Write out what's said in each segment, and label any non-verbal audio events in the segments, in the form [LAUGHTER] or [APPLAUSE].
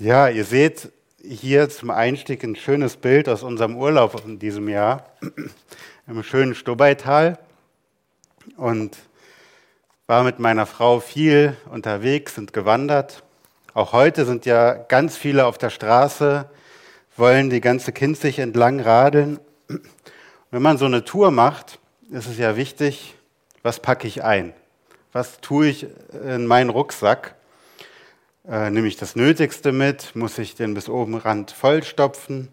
Ja, ihr seht hier zum Einstieg ein schönes Bild aus unserem Urlaub in diesem Jahr im schönen Stubaital und war mit meiner Frau viel unterwegs, sind gewandert. Auch heute sind ja ganz viele auf der Straße, wollen die ganze Kinzig entlang radeln. Wenn man so eine Tour macht, ist es ja wichtig, was packe ich ein? Was tue ich in meinen Rucksack? Äh, nehme ich das Nötigste mit? Muss ich den bis oben Rand vollstopfen?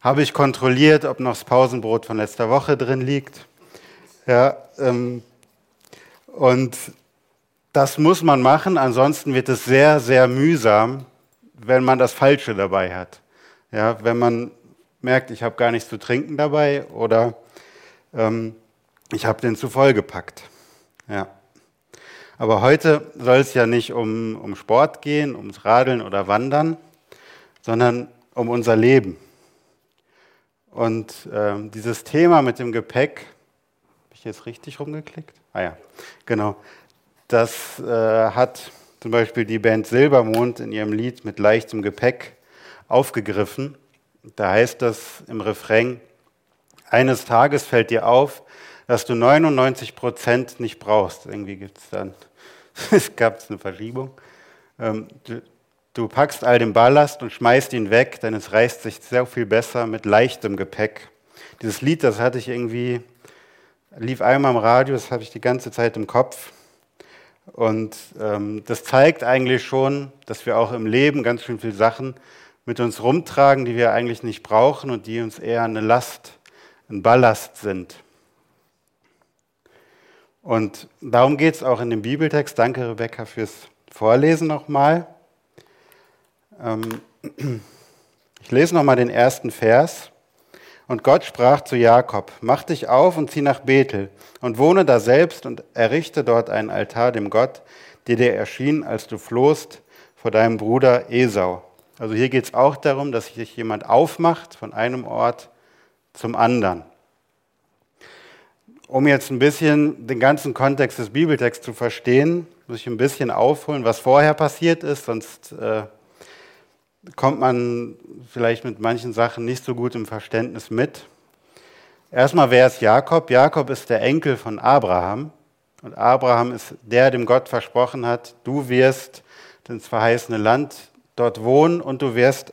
Habe ich kontrolliert, ob noch das Pausenbrot von letzter Woche drin liegt? Ja, ähm, und das muss man machen, ansonsten wird es sehr, sehr mühsam, wenn man das Falsche dabei hat. Ja, wenn man merkt, ich habe gar nichts zu trinken dabei oder ähm, ich habe den zu voll gepackt. Ja. Aber heute soll es ja nicht um, um Sport gehen, ums Radeln oder Wandern, sondern um unser Leben. Und ähm, dieses Thema mit dem Gepäck, habe ich jetzt richtig rumgeklickt? Ah ja, genau. Das äh, hat zum Beispiel die Band Silbermond in ihrem Lied mit leichtem Gepäck aufgegriffen. Da heißt das im Refrain, eines Tages fällt dir auf, dass du 99 Prozent nicht brauchst. Irgendwie gibt es dann [LAUGHS] es gab eine Verschiebung. Ähm, du, du packst all den Ballast und schmeißt ihn weg, denn es reißt sich sehr viel besser mit leichtem Gepäck. Dieses Lied, das hatte ich irgendwie, lief einmal im Radio, das habe ich die ganze Zeit im Kopf. Und ähm, das zeigt eigentlich schon, dass wir auch im Leben ganz schön viele Sachen mit uns rumtragen, die wir eigentlich nicht brauchen und die uns eher eine Last, ein Ballast sind. Und darum geht es auch in dem Bibeltext. Danke, Rebecca, fürs Vorlesen nochmal. Ähm, [CLEARS THROAT] ich lese nochmal den ersten Vers. Und Gott sprach zu Jakob, mach dich auf und zieh nach Bethel und wohne da selbst und errichte dort einen Altar dem Gott, der dir erschien, als du flohst vor deinem Bruder Esau. Also hier geht es auch darum, dass sich jemand aufmacht von einem Ort zum anderen. Um jetzt ein bisschen den ganzen Kontext des Bibeltexts zu verstehen, muss ich ein bisschen aufholen, was vorher passiert ist, sonst äh, kommt man vielleicht mit manchen Sachen nicht so gut im Verständnis mit. Erstmal, wer ist Jakob? Jakob ist der Enkel von Abraham. Und Abraham ist der, dem Gott versprochen hat, du wirst ins verheißene Land dort wohnen und du wirst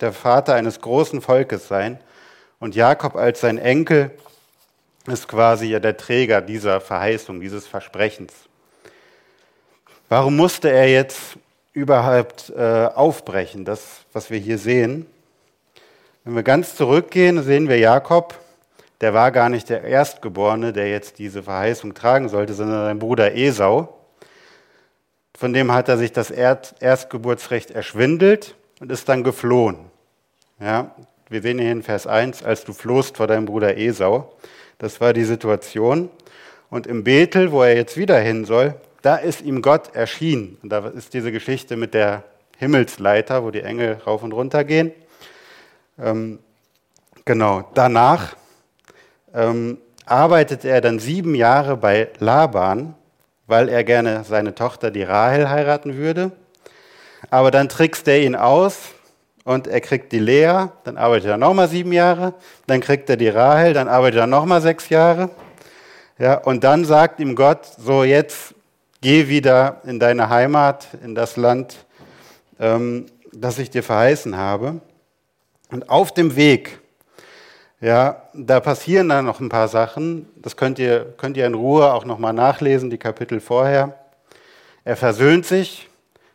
der Vater eines großen Volkes sein. Und Jakob als sein Enkel ist quasi ja der Träger dieser Verheißung, dieses Versprechens. Warum musste er jetzt überhaupt äh, aufbrechen, das, was wir hier sehen? Wenn wir ganz zurückgehen, sehen wir Jakob, der war gar nicht der Erstgeborene, der jetzt diese Verheißung tragen sollte, sondern sein Bruder Esau. Von dem hat er sich das Erstgeburtsrecht erschwindelt und ist dann geflohen. Ja, wir sehen hier in Vers 1, als du flohst vor deinem Bruder Esau. Das war die Situation. Und im Bethel, wo er jetzt wieder hin soll, da ist ihm Gott erschienen. Und da ist diese Geschichte mit der Himmelsleiter, wo die Engel rauf und runter gehen. Ähm, genau, danach ähm, arbeitet er dann sieben Jahre bei Laban, weil er gerne seine Tochter, die Rahel, heiraten würde. Aber dann trickst er ihn aus, und er kriegt die Lea, dann arbeitet er nochmal sieben Jahre, dann kriegt er die Rahel, dann arbeitet er nochmal sechs Jahre. Ja, und dann sagt ihm Gott, so jetzt geh wieder in deine Heimat, in das Land, ähm, das ich dir verheißen habe. Und auf dem Weg, ja, da passieren dann noch ein paar Sachen. Das könnt ihr, könnt ihr in Ruhe auch nochmal nachlesen, die Kapitel vorher. Er versöhnt sich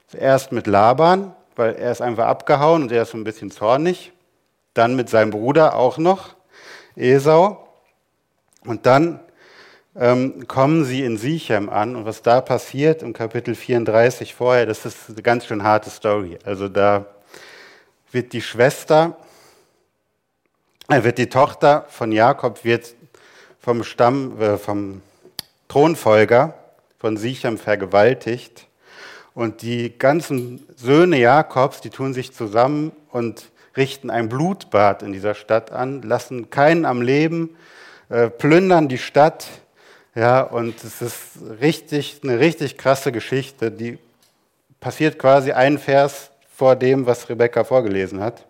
zuerst mit Laban, weil er ist einfach abgehauen und er ist so ein bisschen zornig. Dann mit seinem Bruder auch noch, Esau. Und dann ähm, kommen sie in Sichem an und was da passiert im Kapitel 34 vorher, das ist eine ganz schön harte Story. Also da wird die Schwester, äh, wird die Tochter von Jakob wird vom Stamm, äh, vom Thronfolger von Sichem vergewaltigt und die ganzen Söhne Jakobs, die tun sich zusammen und richten ein Blutbad in dieser Stadt an, lassen keinen am Leben, äh, plündern die Stadt. Ja, und es ist richtig, eine richtig krasse Geschichte, die passiert quasi einen Vers vor dem, was Rebecca vorgelesen hat.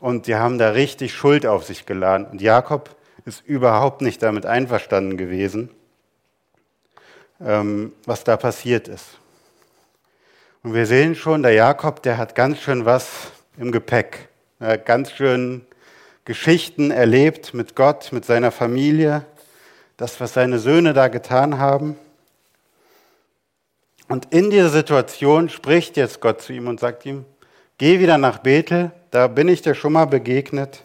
Und die haben da richtig Schuld auf sich geladen. Und Jakob ist überhaupt nicht damit einverstanden gewesen, was da passiert ist. Und wir sehen schon, der Jakob, der hat ganz schön was im Gepäck. Er hat ganz schön Geschichten erlebt mit Gott, mit seiner Familie, das, was seine Söhne da getan haben. Und in dieser Situation spricht jetzt Gott zu ihm und sagt ihm, geh wieder nach Bethel, da bin ich dir schon mal begegnet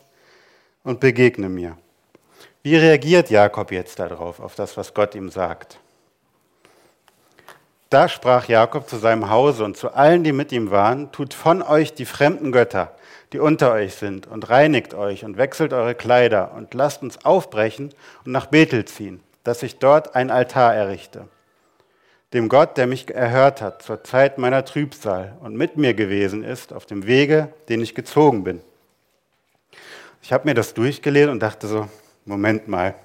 und begegne mir. Wie reagiert Jakob jetzt darauf, auf das, was Gott ihm sagt? Da sprach Jakob zu seinem Hause und zu allen, die mit ihm waren, tut von euch die fremden Götter, die unter euch sind, und reinigt euch und wechselt eure Kleider und lasst uns aufbrechen und nach Bethel ziehen, dass ich dort ein Altar errichte. Dem Gott, der mich erhört hat zur Zeit meiner Trübsal und mit mir gewesen ist auf dem Wege, den ich gezogen bin. Ich habe mir das durchgelesen und dachte so, Moment mal,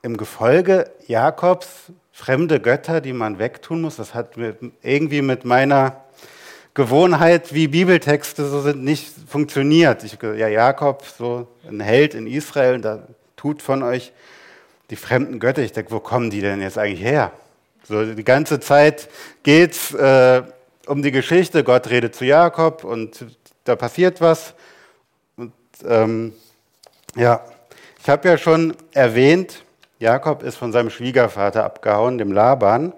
im Gefolge Jakobs fremde Götter, die man wegtun muss. Das hat irgendwie mit meiner Gewohnheit, wie Bibeltexte so sind, nicht funktioniert. Ich, ja, Jakob, so ein Held in Israel, da tut von euch die fremden Götter. Ich denke, wo kommen die denn jetzt eigentlich her? So die ganze Zeit geht's äh, um die Geschichte. Gott redet zu Jakob und da passiert was. Und ähm, ja, ich habe ja schon erwähnt, Jakob ist von seinem Schwiegervater abgehauen, dem Laban.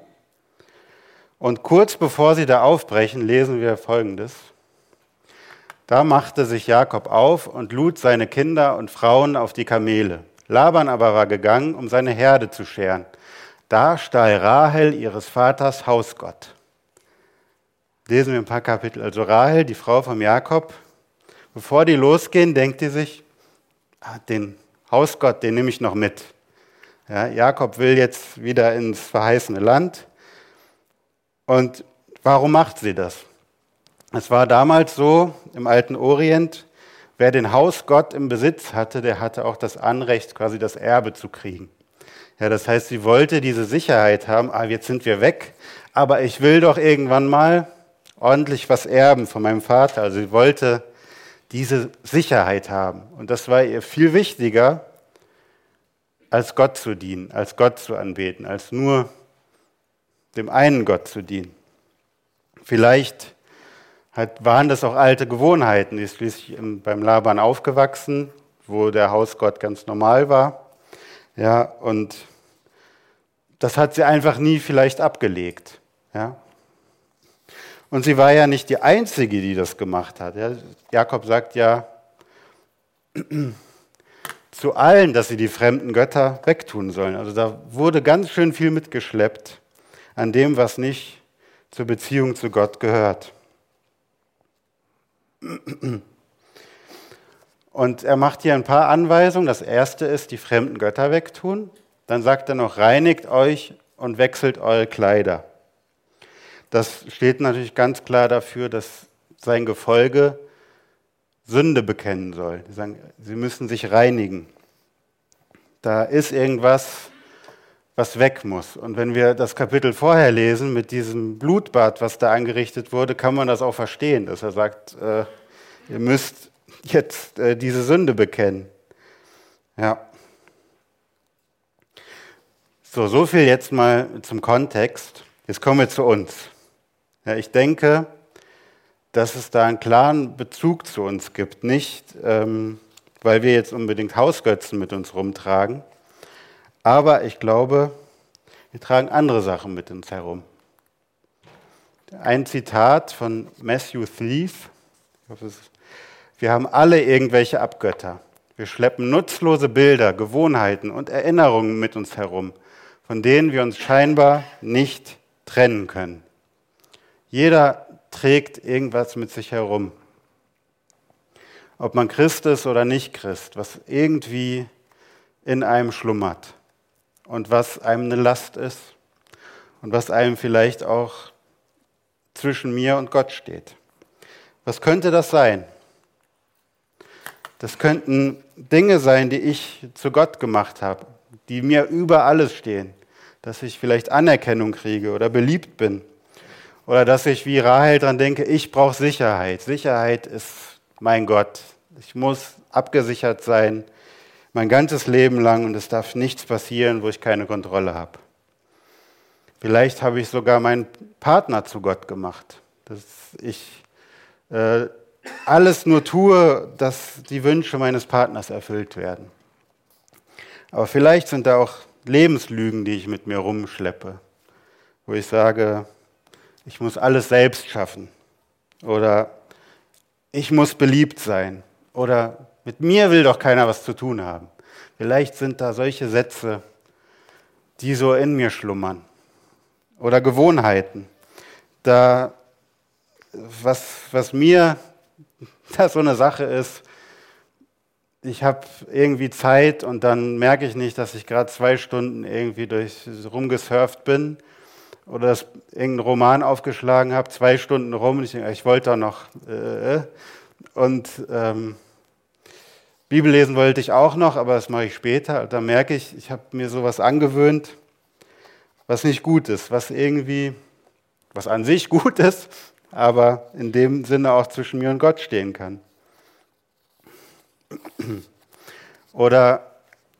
Und kurz bevor sie da aufbrechen, lesen wir Folgendes. Da machte sich Jakob auf und lud seine Kinder und Frauen auf die Kamele. Laban aber war gegangen, um seine Herde zu scheren. Da stahl Rahel ihres Vaters Hausgott. Lesen wir ein paar Kapitel. Also Rahel, die Frau von Jakob, bevor die losgehen, denkt sie sich, ah, den Hausgott, den nehme ich noch mit. Ja, Jakob will jetzt wieder ins verheißene Land. Und warum macht sie das? Es war damals so im alten Orient, wer den Hausgott im Besitz hatte, der hatte auch das Anrecht, quasi das Erbe zu kriegen. Ja, das heißt, sie wollte diese Sicherheit haben, ah, jetzt sind wir weg, aber ich will doch irgendwann mal ordentlich was erben von meinem Vater. Also sie wollte diese Sicherheit haben. Und das war ihr viel wichtiger, als Gott zu dienen, als Gott zu anbeten, als nur dem einen Gott zu dienen. Vielleicht waren das auch alte Gewohnheiten. Die ist schließlich beim Laban aufgewachsen, wo der Hausgott ganz normal war. Ja, und das hat sie einfach nie vielleicht abgelegt. Ja. Und sie war ja nicht die Einzige, die das gemacht hat. Ja. Jakob sagt ja, zu allen, dass sie die fremden Götter wegtun sollen. Also da wurde ganz schön viel mitgeschleppt an dem, was nicht zur Beziehung zu Gott gehört. Und er macht hier ein paar Anweisungen. Das erste ist, die fremden Götter wegtun. Dann sagt er noch, reinigt euch und wechselt eure Kleider. Das steht natürlich ganz klar dafür, dass sein Gefolge Sünde bekennen soll. Sie sagen, sie müssen sich reinigen. Da ist irgendwas, was weg muss. Und wenn wir das Kapitel vorher lesen mit diesem Blutbad, was da angerichtet wurde, kann man das auch verstehen, dass er sagt, äh, ihr müsst jetzt äh, diese Sünde bekennen. Ja. So, so viel jetzt mal zum Kontext. Jetzt kommen wir zu uns. Ja, ich denke, dass es da einen klaren Bezug zu uns gibt. Nicht, ähm, weil wir jetzt unbedingt Hausgötzen mit uns rumtragen, aber ich glaube, wir tragen andere Sachen mit uns herum. Ein Zitat von Matthew Thief. Wir haben alle irgendwelche Abgötter. Wir schleppen nutzlose Bilder, Gewohnheiten und Erinnerungen mit uns herum, von denen wir uns scheinbar nicht trennen können. Jeder trägt irgendwas mit sich herum. Ob man Christ ist oder nicht Christ, was irgendwie in einem schlummert und was einem eine Last ist und was einem vielleicht auch zwischen mir und Gott steht. Was könnte das sein? Das könnten Dinge sein, die ich zu Gott gemacht habe, die mir über alles stehen, dass ich vielleicht Anerkennung kriege oder beliebt bin Oder dass ich wie Rahel dran denke, ich brauche Sicherheit. Sicherheit ist mein Gott. Ich muss abgesichert sein mein ganzes Leben lang und es darf nichts passieren, wo ich keine Kontrolle habe. Vielleicht habe ich sogar meinen Partner zu Gott gemacht, dass ich äh, alles nur tue, dass die Wünsche meines Partners erfüllt werden. Aber vielleicht sind da auch Lebenslügen, die ich mit mir rumschleppe, wo ich sage, ich muss alles selbst schaffen oder ich muss beliebt sein oder mit mir will doch keiner was zu tun haben. Vielleicht sind da solche Sätze, die so in mir schlummern oder Gewohnheiten. Da, was, was mir [LAUGHS] da so eine Sache ist, ich habe irgendwie Zeit und dann merke ich nicht, dass ich gerade zwei Stunden irgendwie durch rumgesurft bin oder dass irgendeinen Roman aufgeschlagen habe, zwei Stunden rum und ich denke, ich wollte da noch. Äh, äh, und ähm, Bibel lesen wollte ich auch noch, aber das mache ich später. Da merke ich, ich habe mir sowas angewöhnt, was nicht gut ist, was irgendwie, was an sich [LAUGHS] gut ist, aber in dem Sinne auch zwischen mir und Gott stehen kann. [CLEARS THROAT] Oder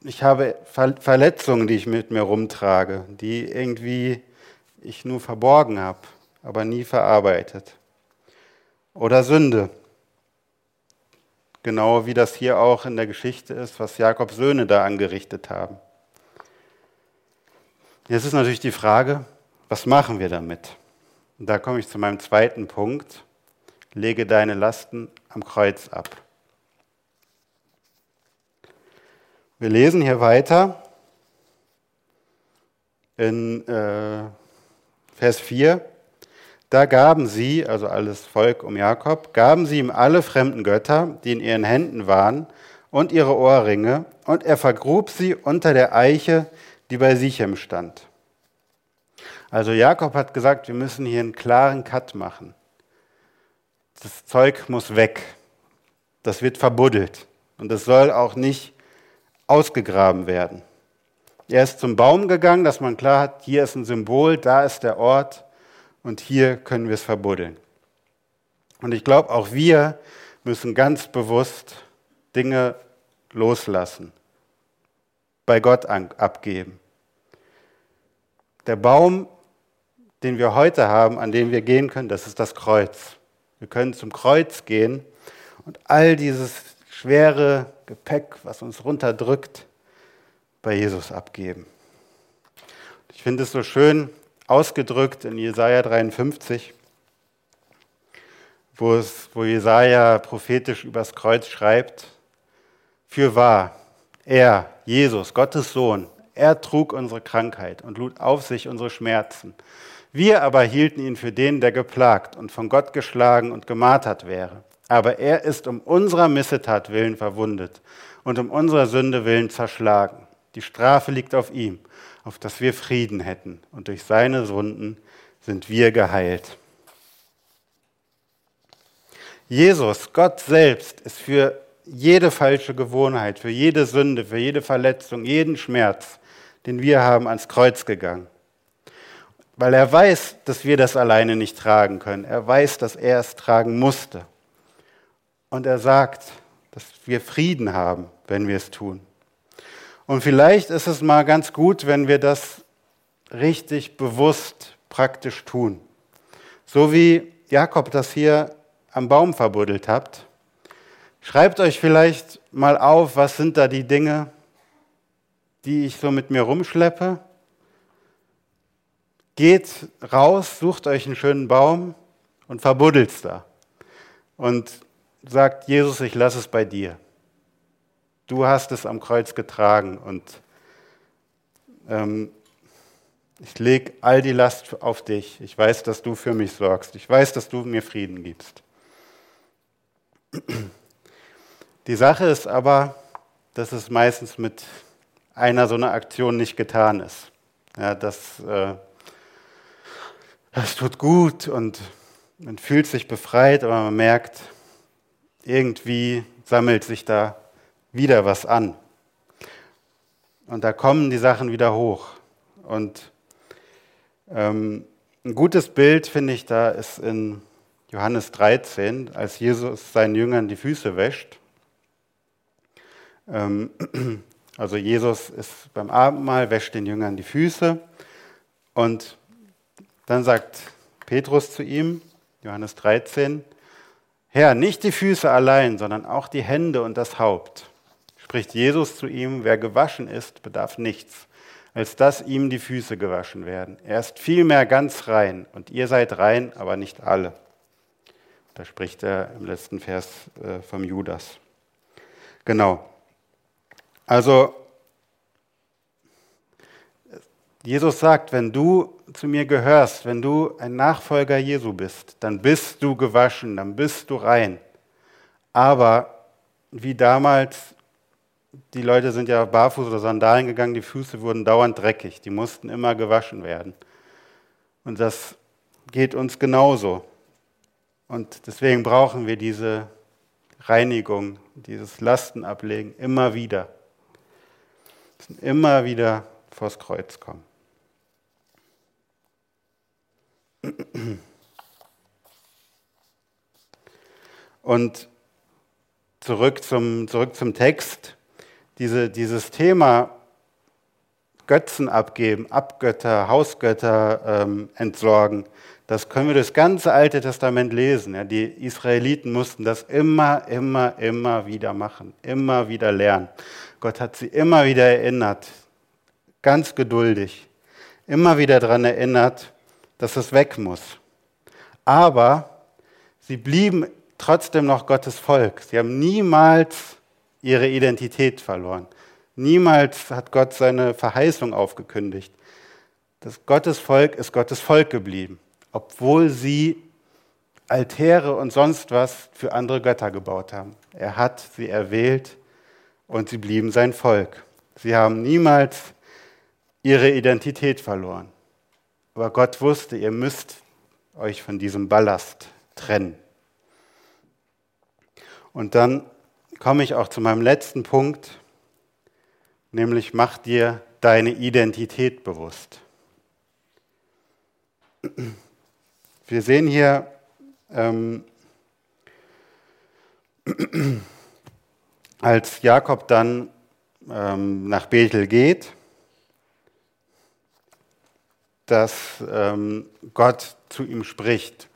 ich habe Verletzungen, die ich mit mir rumtrage, die irgendwie ich nur verborgen habe, aber nie verarbeitet. Oder Sünde. Genau wie das hier auch in der Geschichte ist, was Jakobs Söhne da angerichtet haben. Jetzt ist natürlich die Frage, was machen wir damit? Und da komme ich zu meinem zweiten Punkt. Lege deine Lasten am Kreuz ab. Wir lesen hier weiter in äh, Vers 4. Da gaben sie, also alles Volk um Jakob, gaben sie ihm alle fremden Götter, die in ihren Händen waren, und ihre Ohrringe, und er vergrub sie unter der Eiche, die bei Sichem stand. Also Jakob hat gesagt, wir müssen hier einen klaren Cut machen. Das Zeug muss weg. Das wird verbuddelt. Und es soll auch nicht ausgegraben werden. Er ist zum Baum gegangen, dass man klar hat, hier ist ein Symbol, da ist der Ort und hier können wir es verbuddeln. Und ich glaube, auch wir müssen ganz bewusst Dinge loslassen, bei Gott abgeben. Der Baum den wir heute haben, an dem wir gehen können, das ist das Kreuz. Wir können zum Kreuz gehen und all dieses schwere Gepäck, was uns runterdrückt, bei Jesus abgeben. Ich finde es so schön ausgedrückt in Jesaja 53, wo, es, wo Jesaja prophetisch übers Kreuz schreibt: Für wahr, er, Jesus, Gottes Sohn, er trug unsere Krankheit und lud auf sich unsere Schmerzen. Wir aber hielten ihn für den, der geplagt und von Gott geschlagen und gemartert wäre. Aber er ist um unserer Missetat willen verwundet und um unserer Sünde willen zerschlagen. Die Strafe liegt auf ihm, auf dass wir Frieden hätten. Und durch seine Wunden sind wir geheilt. Jesus, Gott selbst, ist für jede falsche Gewohnheit, für jede Sünde, für jede Verletzung, jeden Schmerz, den wir haben, ans Kreuz gegangen weil er weiß, dass wir das alleine nicht tragen können. Er weiß, dass er es tragen musste. Und er sagt, dass wir Frieden haben, wenn wir es tun. Und vielleicht ist es mal ganz gut, wenn wir das richtig bewusst praktisch tun. So wie Jakob das hier am Baum verbuddelt habt. Schreibt euch vielleicht mal auf, was sind da die Dinge, die ich so mit mir rumschleppe Geht raus, sucht euch einen schönen Baum und verbuddelt's da. Und sagt, Jesus, ich lasse es bei dir. Du hast es am Kreuz getragen und ähm, ich lege all die Last auf dich. Ich weiß, dass du für mich sorgst. Ich weiß, dass du mir Frieden gibst. Die Sache ist aber, dass es meistens mit einer so einer Aktion nicht getan ist. Ja, dass äh, es tut gut und man fühlt sich befreit, aber man merkt, irgendwie sammelt sich da wieder was an. Und da kommen die Sachen wieder hoch. Und ähm, ein gutes Bild, finde ich, da ist in Johannes 13, als Jesus seinen Jüngern die Füße wäscht. Ähm, [CLEARS THROAT] also Jesus ist beim Abendmahl, wäscht den Jüngern die Füße und dann sagt Petrus zu ihm, Johannes 13, Herr, nicht die Füße allein, sondern auch die Hände und das Haupt. Spricht Jesus zu ihm, wer gewaschen ist, bedarf nichts, als dass ihm die Füße gewaschen werden. Er ist vielmehr ganz rein und ihr seid rein, aber nicht alle. Da spricht er im letzten Vers äh, vom Judas. Genau. Also, Jesus sagt, wenn du zu mir gehörst, wenn du ein Nachfolger Jesu bist, dann bist du gewaschen, dann bist du rein. Aber wie damals, die Leute sind ja barfuß oder Sandalen gegangen, die Füße wurden dauernd dreckig, die mussten immer gewaschen werden. Und das geht uns genauso. Und deswegen brauchen wir diese Reinigung, dieses Lastenablegen immer wieder. Immer wieder vors Kreuz kommen. Und zurück zum, zurück zum Text. Diese, dieses Thema Götzen abgeben, Abgötter, Hausgötter ähm, entsorgen, das können wir das ganze Alte Testament lesen. Ja, die Israeliten mussten das immer, immer, immer wieder machen, immer wieder lernen. Gott hat sie immer wieder erinnert, ganz geduldig, immer wieder daran erinnert, dass es weg muss. Aber sie blieben trotzdem noch Gottes Volk. Sie haben niemals ihre Identität verloren. Niemals hat Gott seine Verheißung aufgekündigt. Das Gottes Volk ist Gottes Volk geblieben obwohl sie Altäre und sonst was für andere Götter gebaut haben. Er hat sie erwählt und sie blieben sein Volk. Sie haben niemals ihre Identität verloren. Aber Gott wusste, ihr müsst euch von diesem Ballast trennen. Und dann komme ich auch zu meinem letzten Punkt, nämlich mach dir deine Identität bewusst. Wir sehen hier ähm, als Jakob dann ähm, nach Bethel geht, dass ähm, Gott zu ihm spricht.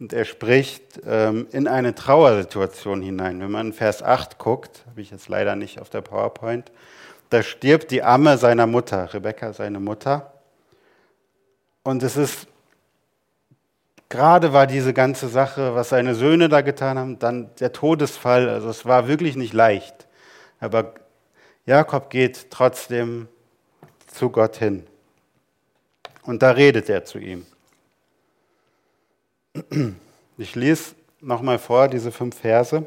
Und er spricht ähm, in eine Trauersituation hinein. Wenn man in Vers 8 guckt, habe ich jetzt leider nicht auf der PowerPoint, da stirbt die Amme seiner Mutter, Rebekka seine Mutter. Und es ist Gerade war diese ganze Sache, was seine Söhne da getan haben, dann der Todesfall, also es war wirklich nicht leicht. Aber Jakob geht trotzdem zu Gott hin. Und da redet er zu ihm. Ich lese nochmal vor, diese fünf Verse.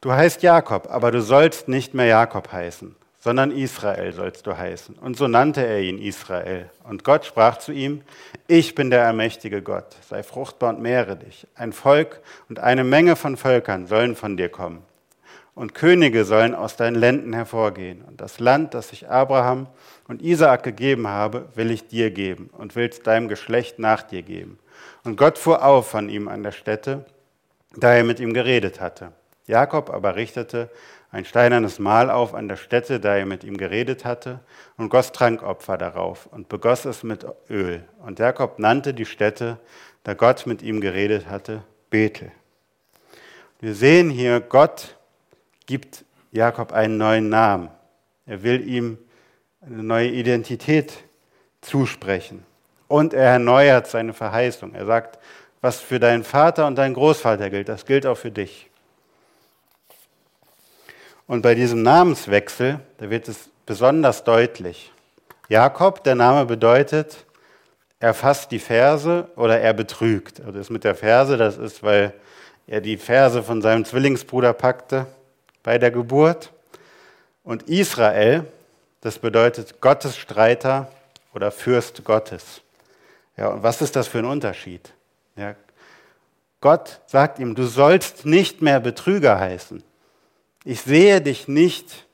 Du heißt Jakob, aber du sollst nicht mehr Jakob heißen, sondern Israel sollst du heißen. Und so nannte er ihn Israel. Und Gott sprach zu ihm, ich bin der allmächtige Gott, sei fruchtbar und mehre dich. Ein Volk und eine Menge von Völkern sollen von dir kommen. Und Könige sollen aus deinen Lenden hervorgehen. Und das Land, das ich Abraham und Isaak gegeben habe, will ich dir geben und will es deinem Geschlecht nach dir geben. Und Gott fuhr auf von ihm an der Stätte, da er mit ihm geredet hatte. Jakob aber richtete ein steinernes Mahl auf an der Stätte, da er mit ihm geredet hatte, und goss Trankopfer darauf und begoss es mit Öl. Und Jakob nannte die Stätte, da Gott mit ihm geredet hatte, Bethel. Wir sehen hier, Gott gibt Jakob einen neuen Namen. Er will ihm eine neue Identität zusprechen. Und er erneuert seine Verheißung. Er sagt, was für deinen Vater und deinen Großvater gilt, das gilt auch für dich. Und bei diesem Namenswechsel, da wird es besonders deutlich. Jakob, der Name bedeutet, er fasst die Verse oder er betrügt. Also das mit der Verse, das ist, weil er die Verse von seinem Zwillingsbruder packte bei der Geburt. Und Israel, das bedeutet Gottes Streiter oder Fürst Gottes. Ja, und was ist das für ein Unterschied? Ja, Gott sagt ihm, du sollst nicht mehr Betrüger heißen. Ich sehe dich nicht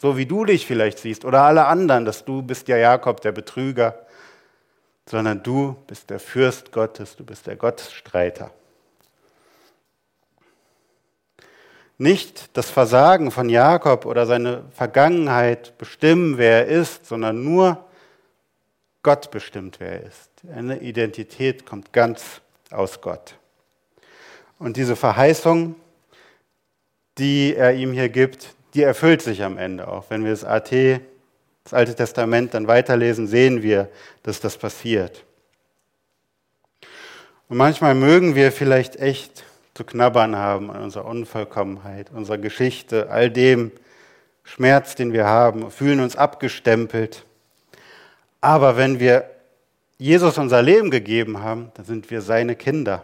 so, wie du dich vielleicht siehst oder alle anderen, dass du bist ja Jakob, der Betrüger. sondern du bist der Fürst Gottes, du bist der Gottesstreiter. Nicht das Versagen von Jakob oder seine Vergangenheit bestimmen, wer er ist, sondern nur Gott bestimmt, wer er ist. Eine Identität kommt ganz aus Gott. Und diese Verheißung, die er ihm hier gibt, die erfüllt sich am Ende auch. Wenn wir das AT, das Alte Testament, dann weiterlesen, sehen wir, dass das passiert. Und manchmal mögen wir vielleicht echt zu knabbern haben an unserer Unvollkommenheit, unserer Geschichte, all dem Schmerz, den wir haben, fühlen uns abgestempelt. Aber wenn wir Jesus unser Leben gegeben haben, dann sind wir seine Kinder.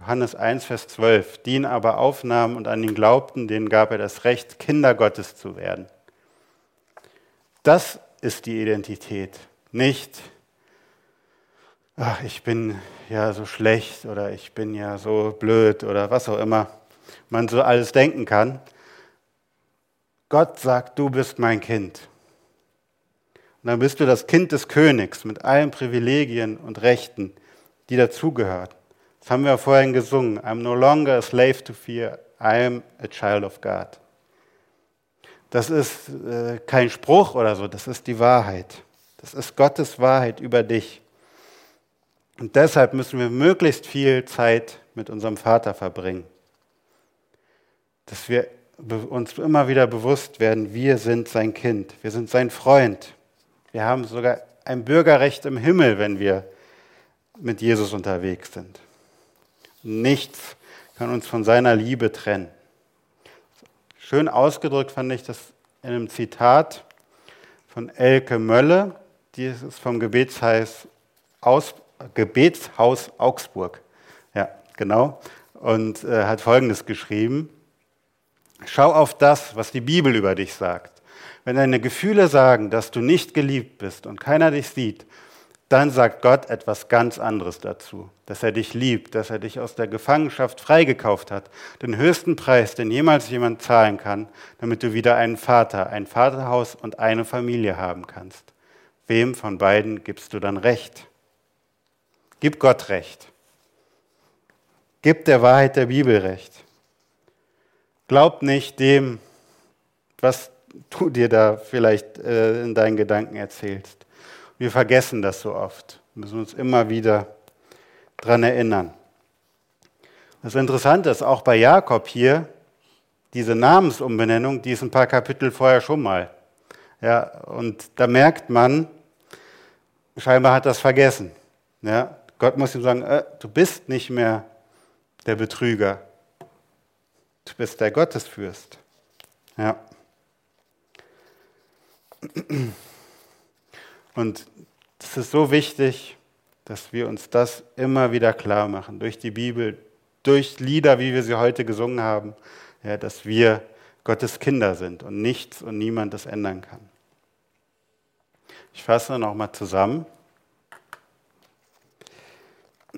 Johannes 1, Vers 12. Die ihn aber aufnahmen und an ihn glaubten, denen gab er das Recht, Kinder Gottes zu werden. Das ist die Identität. Nicht, ach, ich bin ja so schlecht oder ich bin ja so blöd oder was auch immer man so alles denken kann. Gott sagt, du bist mein Kind. Und dann bist du das Kind des Königs mit allen Privilegien und Rechten, die dazugehören. Das haben wir vorhin gesungen. I'm no longer a slave to fear, I'm a child of God. Das ist äh, kein Spruch oder so, das ist die Wahrheit. Das ist Gottes Wahrheit über dich. Und deshalb müssen wir möglichst viel Zeit mit unserem Vater verbringen. Dass wir uns immer wieder bewusst werden, wir sind sein Kind, wir sind sein Freund. Wir haben sogar ein Bürgerrecht im Himmel, wenn wir mit Jesus unterwegs sind. Nichts kann uns von seiner Liebe trennen. Schön ausgedrückt fand ich das in einem Zitat von Elke Mölle, die ist vom Gebetshaus, Aus, Gebetshaus Augsburg. Ja, genau. Und äh, hat Folgendes geschrieben. Schau auf das, was die Bibel über dich sagt. Wenn deine Gefühle sagen, dass du nicht geliebt bist und keiner dich sieht, dann sagt Gott etwas ganz anderes dazu, dass er dich liebt, dass er dich aus der Gefangenschaft freigekauft hat, den höchsten Preis, den jemals jemand zahlen kann, damit du wieder einen Vater, ein Vaterhaus und eine Familie haben kannst. Wem von beiden gibst du dann Recht? Gib Gott Recht. Gib der Wahrheit der Bibel Recht. Glaub nicht dem, was du dir da vielleicht äh, in deinen Gedanken erzählst. Wir vergessen das so oft, wir müssen uns immer wieder daran erinnern. Das Interessante ist auch bei Jakob hier, diese Namensumbenennung, die ist ein paar Kapitel vorher schon mal. Ja, und da merkt man, scheinbar hat das vergessen. Ja, Gott muss ihm sagen, äh, du bist nicht mehr der Betrüger, du bist der Gottesfürst. Ja. Und es ist so wichtig, dass wir uns das immer wieder klar machen, durch die Bibel, durch Lieder, wie wir sie heute gesungen haben, ja, dass wir Gottes Kinder sind und nichts und niemand das ändern kann. Ich fasse nochmal zusammen.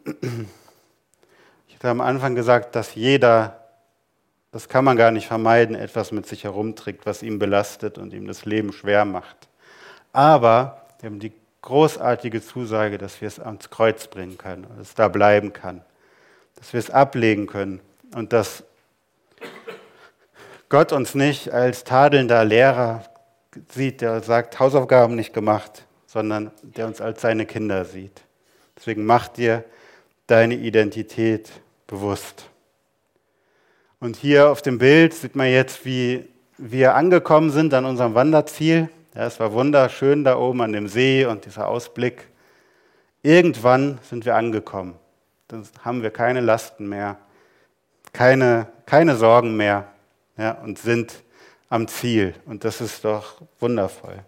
Ich hatte am Anfang gesagt, dass jeder das kann man gar nicht vermeiden, etwas mit sich herumträgt, was ihn belastet und ihm das Leben schwer macht. Aber wir haben die großartige Zusage, dass wir es ans Kreuz bringen können, dass es da bleiben kann, dass wir es ablegen können und dass Gott uns nicht als tadelnder Lehrer sieht, der sagt, Hausaufgaben nicht gemacht, sondern der uns als seine Kinder sieht. Deswegen mach dir deine Identität bewusst. Und hier auf dem Bild sieht man jetzt, wie wir angekommen sind an unserem Wanderziel. Ja, es war wunderschön da oben an dem See und dieser Ausblick. Irgendwann sind wir angekommen. Dann haben wir keine Lasten mehr, keine, keine Sorgen mehr ja, und sind am Ziel. Und das ist doch wundervoll.